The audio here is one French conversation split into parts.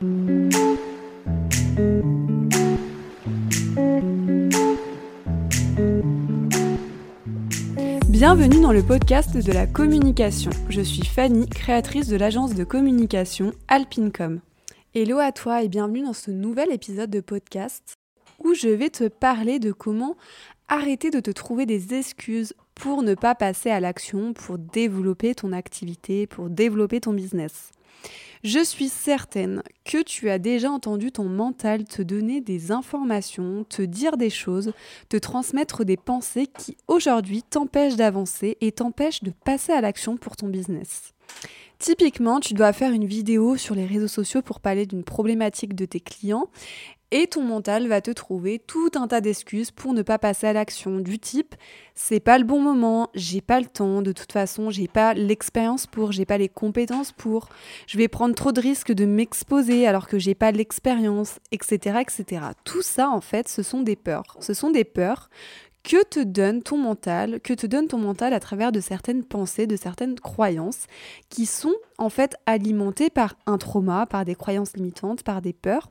Bienvenue dans le podcast de la communication. Je suis Fanny, créatrice de l'agence de communication Alpincom. Hello à toi et bienvenue dans ce nouvel épisode de podcast où je vais te parler de comment arrêter de te trouver des excuses pour ne pas passer à l'action, pour développer ton activité, pour développer ton business. Je suis certaine que tu as déjà entendu ton mental te donner des informations, te dire des choses, te transmettre des pensées qui aujourd'hui t'empêchent d'avancer et t'empêchent de passer à l'action pour ton business. Typiquement, tu dois faire une vidéo sur les réseaux sociaux pour parler d'une problématique de tes clients et ton mental va te trouver tout un tas d'excuses pour ne pas passer à l'action du type c'est pas le bon moment, j'ai pas le temps, de toute façon, j'ai pas l'expérience pour, j'ai pas les compétences pour, je vais prendre trop de risques de m'exposer alors que j'ai pas l'expérience, etc., etc. Tout ça en fait, ce sont des peurs. Ce sont des peurs que te donne ton mental, que te donne ton mental à travers de certaines pensées, de certaines croyances qui sont en fait alimentées par un trauma, par des croyances limitantes, par des peurs.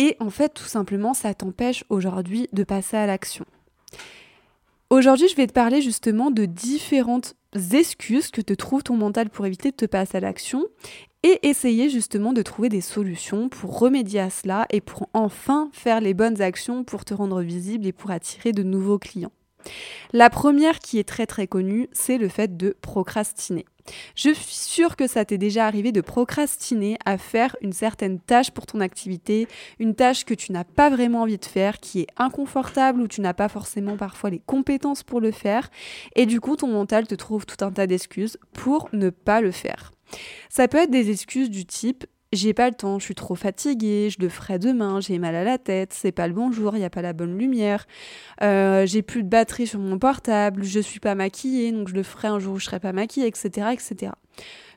Et en fait, tout simplement, ça t'empêche aujourd'hui de passer à l'action. Aujourd'hui, je vais te parler justement de différentes excuses que te trouve ton mental pour éviter de te passer à l'action et essayer justement de trouver des solutions pour remédier à cela et pour enfin faire les bonnes actions pour te rendre visible et pour attirer de nouveaux clients. La première qui est très très connue, c'est le fait de procrastiner. Je suis sûre que ça t'est déjà arrivé de procrastiner à faire une certaine tâche pour ton activité, une tâche que tu n'as pas vraiment envie de faire, qui est inconfortable ou tu n'as pas forcément parfois les compétences pour le faire, et du coup ton mental te trouve tout un tas d'excuses pour ne pas le faire. Ça peut être des excuses du type j'ai pas le temps, je suis trop fatiguée, je le ferai demain, j'ai mal à la tête, c'est pas le bon jour, il n'y a pas la bonne lumière, euh, j'ai plus de batterie sur mon portable, je suis pas maquillée, donc je le ferai un jour où je serai pas maquillée, etc., etc.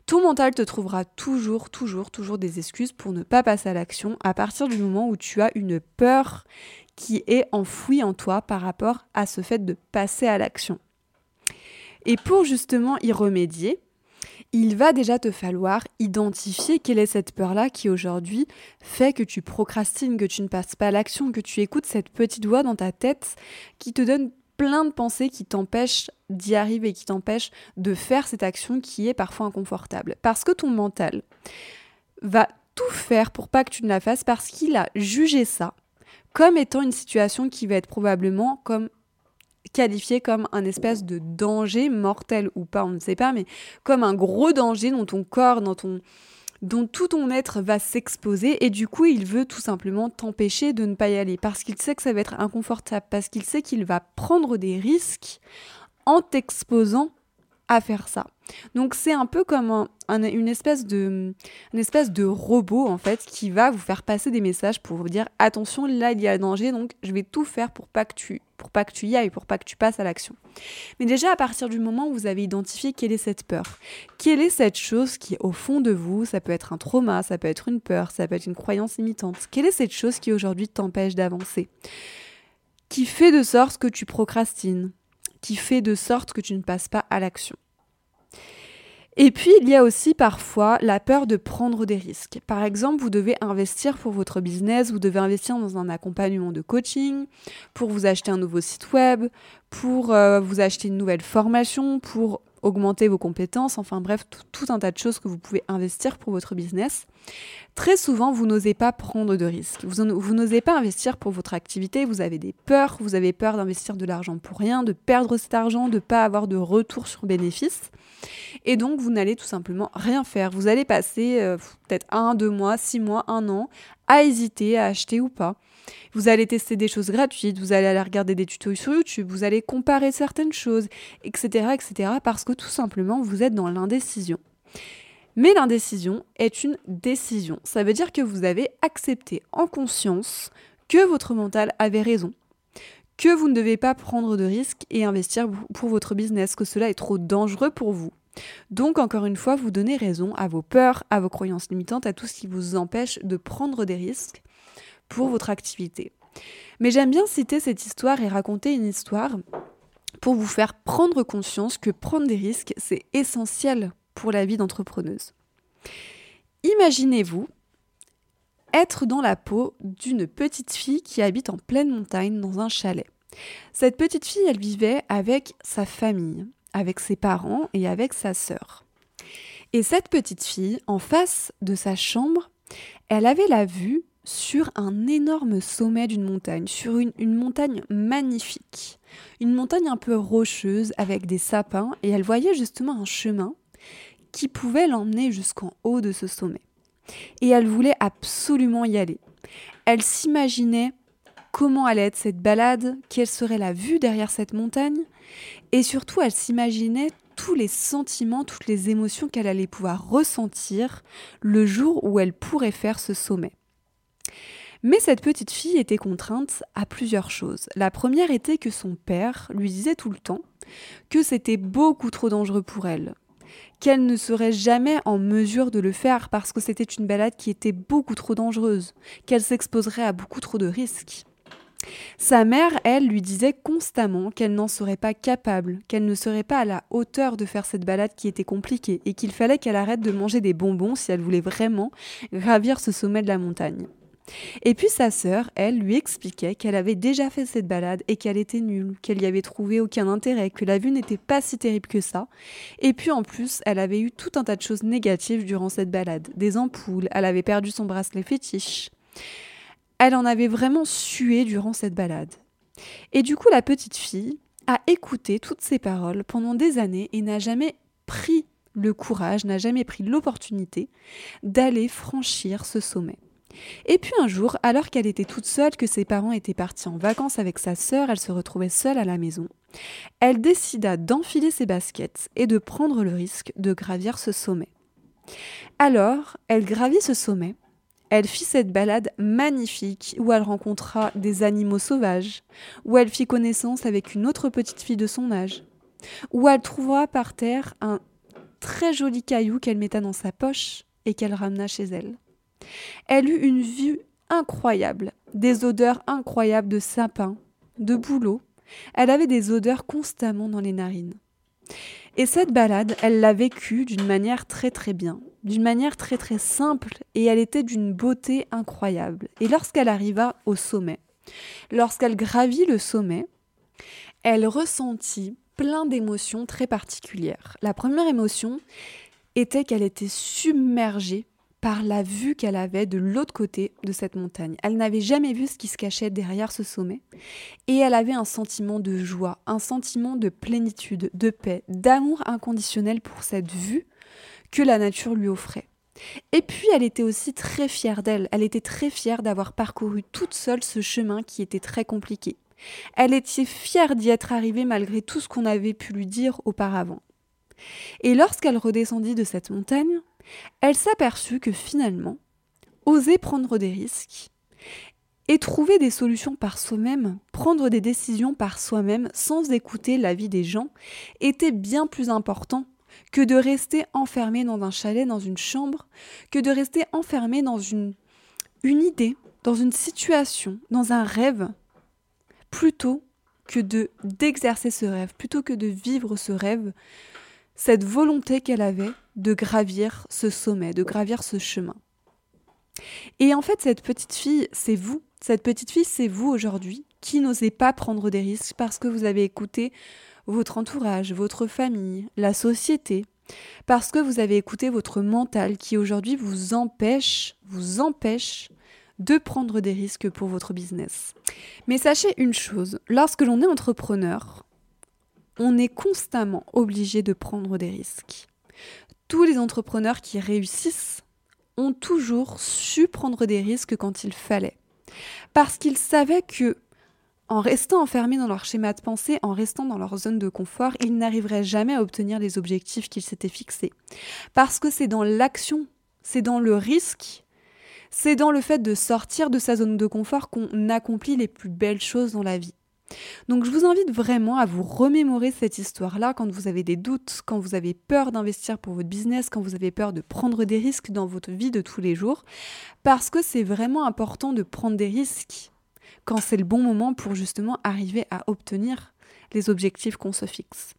Ton mental te trouvera toujours, toujours, toujours des excuses pour ne pas passer à l'action à partir du moment où tu as une peur qui est enfouie en toi par rapport à ce fait de passer à l'action. Et pour justement y remédier, il va déjà te falloir identifier quelle est cette peur-là qui aujourd'hui fait que tu procrastines, que tu ne passes pas l'action, que tu écoutes cette petite voix dans ta tête qui te donne plein de pensées qui t'empêchent d'y arriver, qui t'empêchent de faire cette action qui est parfois inconfortable. Parce que ton mental va tout faire pour pas que tu ne la fasses parce qu'il a jugé ça comme étant une situation qui va être probablement comme qualifié comme un espèce de danger mortel ou pas, on ne sait pas, mais comme un gros danger dont ton corps, dont tout ton être va s'exposer. Et du coup il veut tout simplement t'empêcher de ne pas y aller parce qu'il sait que ça va être inconfortable, parce qu'il sait qu'il va prendre des risques en t'exposant à faire ça. Donc c'est un peu comme une, espèce de, robot en fait qui va vous faire passer des messages pour vous dire attention là il y a un danger donc je vais tout faire pour pas que tu pour pas que tu y ailles pour pas que tu passes à l'action. Mais déjà à partir du moment où vous avez identifié quelle est cette peur, quelle est cette chose qui au fond de vous, ça peut être un trauma, ça peut être une peur, ça peut être une croyance limitante. Quelle est cette chose qui aujourd'hui t'empêche d'avancer? Qui fait de sorte que tu procrastines, qui fait de sorte que tu ne passes pas à l'action. Et puis, il y a aussi parfois la peur de prendre des risques. Par exemple, vous devez investir pour votre business, vous devez investir dans un accompagnement de coaching, pour vous acheter un nouveau site web, pour euh, vous acheter une nouvelle formation, pour augmenter vos compétences, enfin bref, tout, un tas de choses que vous pouvez investir pour votre business. Très souvent, vous n'osez pas prendre de risques. Vous, n'osez pas investir pour votre activité, vous avez des peurs, vous avez peur d'investir de l'argent pour rien, de perdre cet argent, de ne pas avoir de retour sur bénéfice. Et donc, vous n'allez tout simplement rien faire. Vous allez passer euh, peut-être un, deux mois, six mois, un an à hésiter à acheter ou pas. Vous allez tester des choses gratuites, vous allez aller regarder des tutos sur YouTube, vous allez comparer certaines choses, etc., etc., parce que tout simplement, vous êtes dans l'indécision. Mais l'indécision est une décision. Ça veut dire que vous avez accepté en conscience que votre mental avait raison, que vous ne devez pas prendre de risques et investir pour votre business, que cela est trop dangereux pour vous. Donc, encore une fois, vous donnez raison à vos peurs, à vos croyances limitantes, à tout ce qui vous empêche de prendre des risques pour votre activité. Mais j'aime bien citer cette histoire et raconter une histoire pour vous faire prendre conscience que prendre des risques, c'est essentiel pour la vie d'entrepreneuse. Imaginez-vous être dans la peau d'une petite fille qui habite en pleine montagne dans un chalet. Cette petite fille, elle vivait avec sa famille, avec ses parents et avec sa sœur. Et cette petite fille, en face de sa chambre, elle avait la vue sur un énorme sommet d'une montagne, sur une, montagne magnifique, une montagne un peu rocheuse avec des sapins, et elle voyait justement un chemin qui pouvait l'emmener jusqu'en haut de ce sommet. Et elle voulait absolument y aller. Elle s'imaginait comment allait être cette balade, quelle serait la vue derrière cette montagne, et surtout elle s'imaginait tous les sentiments, toutes les émotions qu'elle allait pouvoir ressentir le jour où elle pourrait faire ce sommet. Mais cette petite fille était contrainte à plusieurs choses. La première était que son père lui disait tout le temps que c'était beaucoup trop dangereux pour elle, qu'elle ne serait jamais en mesure de le faire parce que c'était une balade qui était beaucoup trop dangereuse, qu'elle s'exposerait à beaucoup trop de risques. Sa mère, elle, lui disait constamment qu'elle n'en serait pas capable, qu'elle ne serait pas à la hauteur de faire cette balade qui était compliquée, et qu'il fallait qu'elle arrête de manger des bonbons si elle voulait vraiment gravir ce sommet de la montagne. Et puis sa sœur, elle, lui expliquait qu'elle avait déjà fait cette balade et qu'elle était nulle, qu'elle y avait trouvé aucun intérêt, que la vue n'était pas si terrible que ça. Et puis en plus, elle avait eu tout un tas de choses négatives durant cette balade. Des ampoules, elle avait perdu son bracelet fétiche. Elle en avait vraiment sué durant cette balade. Et du coup, la petite fille a écouté toutes ces paroles pendant des années et n'a jamais pris le courage, n'a jamais pris l'opportunité d'aller franchir ce sommet. Et puis un jour, alors qu'elle était toute seule, que ses parents étaient partis en vacances avec sa sœur, elle se retrouvait seule à la maison. Elle décida d'enfiler ses baskets et de prendre le risque de gravir ce sommet. Alors, elle gravit ce sommet. Elle fit cette balade magnifique où elle rencontra des animaux sauvages, où elle fit connaissance avec une autre petite fille de son âge, où elle trouva par terre un très joli caillou qu'elle metta dans sa poche et qu'elle ramena chez elle. Elle eut une vue incroyable, des odeurs incroyables de sapin, de bouleau. Elle avait des odeurs constamment dans les narines. Et cette balade, elle l'a vécue d'une manière très très bien, d'une manière très très simple, et elle était d'une beauté incroyable. Et lorsqu'elle arriva au sommet, lorsqu'elle gravit le sommet, elle ressentit plein d'émotions très particulières. La première émotion était qu'elle était submergée par la vue qu'elle avait de l'autre côté de cette montagne. Elle n'avait jamais vu ce qui se cachait derrière ce sommet, et elle avait un sentiment de joie, un sentiment de plénitude, de paix, d'amour inconditionnel pour cette vue que la nature lui offrait. Et puis elle était aussi très fière d'elle, elle était très fière d'avoir parcouru toute seule ce chemin qui était très compliqué. Elle était fière d'y être arrivée malgré tout ce qu'on avait pu lui dire auparavant. Et lorsqu'elle redescendit de cette montagne, elle s'aperçut que finalement, oser prendre des risques et trouver des solutions par soi-même, prendre des décisions par soi-même sans écouter l'avis des gens, était bien plus important que de rester enfermé dans un chalet, dans une chambre, que de rester enfermé dans une, une idée, dans une situation, dans un rêve, plutôt que de d'exercer ce rêve, plutôt que de vivre ce rêve, cette volonté qu'elle avait de gravir ce sommet, de gravir ce chemin. Et en fait, cette petite fille, c'est vous. Cette petite fille, c'est vous aujourd'hui qui n'osez pas prendre des risques parce que vous avez écouté votre entourage, votre famille, la société, parce que vous avez écouté votre mental qui aujourd'hui vous empêche, vous empêche de prendre des risques pour votre business. Mais sachez une chose, lorsque l'on est entrepreneur, on est constamment obligé de prendre des risques. Tous les entrepreneurs qui réussissent ont toujours su prendre des risques quand il fallait. Parce qu'ils savaient que, en restant enfermés dans leur schéma de pensée, en restant dans leur zone de confort, ils n'arriveraient jamais à obtenir les objectifs qu'ils s'étaient fixés. Parce que c'est dans l'action, c'est dans le risque, c'est dans le fait de sortir de sa zone de confort qu'on accomplit les plus belles choses dans la vie. Donc je vous invite vraiment à vous remémorer cette histoire-là quand vous avez des doutes, quand vous avez peur d'investir pour votre business, quand vous avez peur de prendre des risques dans votre vie de tous les jours, parce que c'est vraiment important de prendre des risques quand c'est le bon moment pour justement arriver à obtenir les objectifs qu'on se fixe.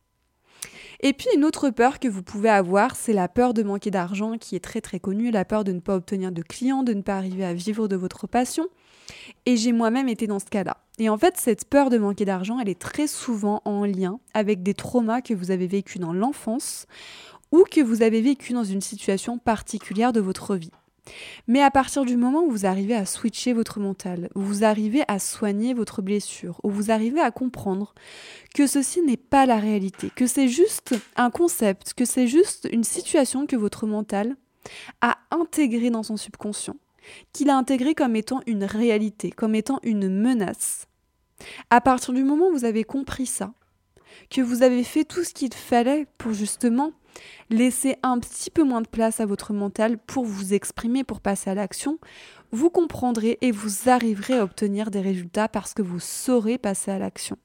Et puis une autre peur que vous pouvez avoir, c'est la peur de manquer d'argent qui est très très connue, la peur de ne pas obtenir de clients, de ne pas arriver à vivre de votre passion. Et j'ai moi-même été dans ce cas-là. Et en fait, cette peur de manquer d'argent, elle est très souvent en lien avec des traumas que vous avez vécus dans l'enfance ou que vous avez vécu dans une situation particulière de votre vie. Mais à partir du moment où vous arrivez à switcher votre mental, où vous arrivez à soigner votre blessure, où vous arrivez à comprendre que ceci n'est pas la réalité, que c'est juste un concept, que c'est juste une situation que votre mental a intégrée dans son subconscient, qu'il a intégré comme étant une réalité, comme étant une menace. À partir du moment où vous avez compris ça, que vous avez fait tout ce qu'il fallait pour justement laisser un petit peu moins de place à votre mental pour vous exprimer, pour passer à l'action, vous comprendrez et vous arriverez à obtenir des résultats parce que vous saurez passer à l'action.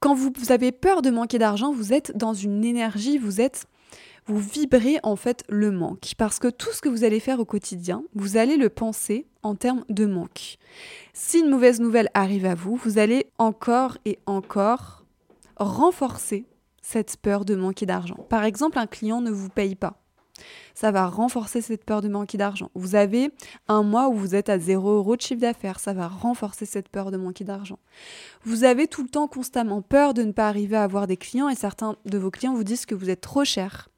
Quand vous avez peur de manquer d'argent, vous êtes dans une énergie, vous êtes vous vibrez en fait le manque parce que tout ce que vous allez faire au quotidien, vous allez le penser en termes de manque. Si une mauvaise nouvelle arrive à vous, vous allez encore et encore renforcer cette peur de manquer d'argent. Par exemple, un client ne vous paye pas. Ça va renforcer cette peur de manquer d'argent. Vous avez un mois où vous êtes à 0 euros de chiffre d'affaires. Ça va renforcer cette peur de manquer d'argent. Vous avez tout le temps constamment peur de ne pas arriver à avoir des clients et certains de vos clients vous disent que vous êtes trop cher.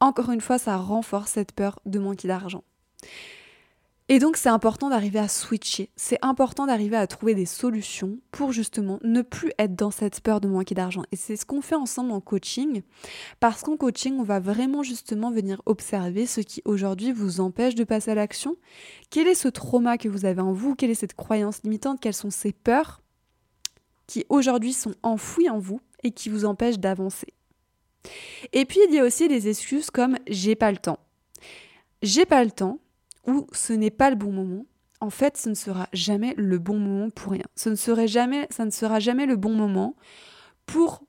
Encore une fois, ça renforce cette peur de manquer d'argent. Et donc c'est important d'arriver à switcher, c'est important d'arriver à trouver des solutions pour justement ne plus être dans cette peur de manquer d'argent. Et c'est ce qu'on fait ensemble en coaching, parce qu'en coaching, on va vraiment justement venir observer ce qui aujourd'hui vous empêche de passer à l'action. Quel est ce trauma que vous avez en vous? Quelle est cette croyance limitante? Quelles sont ces peurs qui aujourd'hui sont enfouies en vous et qui vous empêchent d'avancer? Et puis il y a aussi des excuses comme j'ai pas le temps. J'ai pas le temps, ou ce n'est pas le bon moment, en fait, ce ne sera jamais le bon moment pour rien. Ce ne serait jamais, ça ne sera jamais le bon moment pour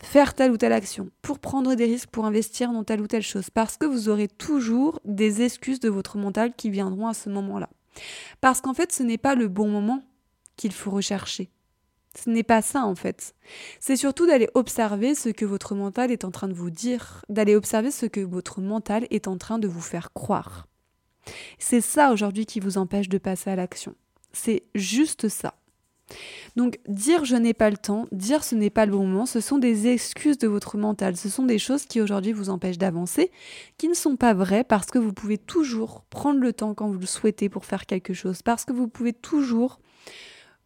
faire telle ou telle action, pour prendre des risques, pour investir dans telle ou telle chose, parce que vous aurez toujours des excuses de votre mental qui viendront à ce moment-là. Parce qu'en fait, ce n'est pas le bon moment qu'il faut rechercher. Ce n'est pas ça en fait. C'est surtout d'aller observer ce que votre mental est en train de vous dire, d'aller observer ce que votre mental est en train de vous faire croire. C'est ça aujourd'hui qui vous empêche de passer à l'action. C'est juste ça. Donc dire je n'ai pas le temps, dire ce n'est pas le bon moment, ce sont des excuses de votre mental, ce sont des choses qui aujourd'hui vous empêchent d'avancer, qui ne sont pas vraies parce que vous pouvez toujours prendre le temps quand vous le souhaitez pour faire quelque chose, parce que vous pouvez toujours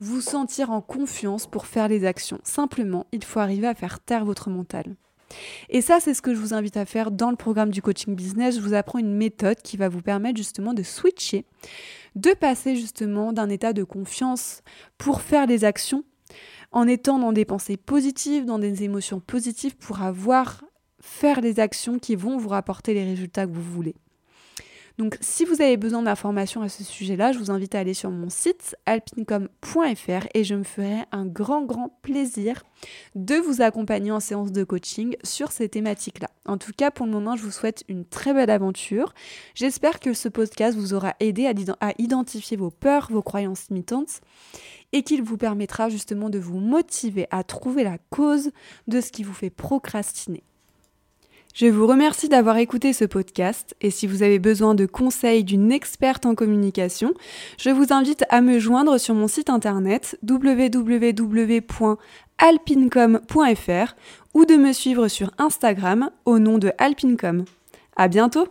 vous sentir en confiance pour faire les actions. Simplement, il faut arriver à faire taire votre mental. Et ça, c'est ce que je vous invite à faire dans le programme du coaching business. Je vous apprends une méthode qui va vous permettre justement de switcher, de passer justement d'un état de confiance pour faire des actions en étant dans des pensées positives, dans des émotions positives pour avoir faire les actions qui vont vous rapporter les résultats que vous voulez. Donc si vous avez besoin d'informations à ce sujet-là, je vous invite à aller sur mon site alpincom.fr et je me ferai un grand grand plaisir de vous accompagner en séance de coaching sur ces thématiques-là. En tout cas, pour le moment, je vous souhaite une très belle aventure. J'espère que ce podcast vous aura aidé à, identifier vos peurs, vos croyances limitantes et qu'il vous permettra justement de vous motiver à trouver la cause de ce qui vous fait procrastiner. Je vous remercie d'avoir écouté ce podcast et si vous avez besoin de conseils d'une experte en communication, je vous invite à me joindre sur mon site internet www.alpincom.fr ou de me suivre sur Instagram au nom de Alpincom. À bientôt!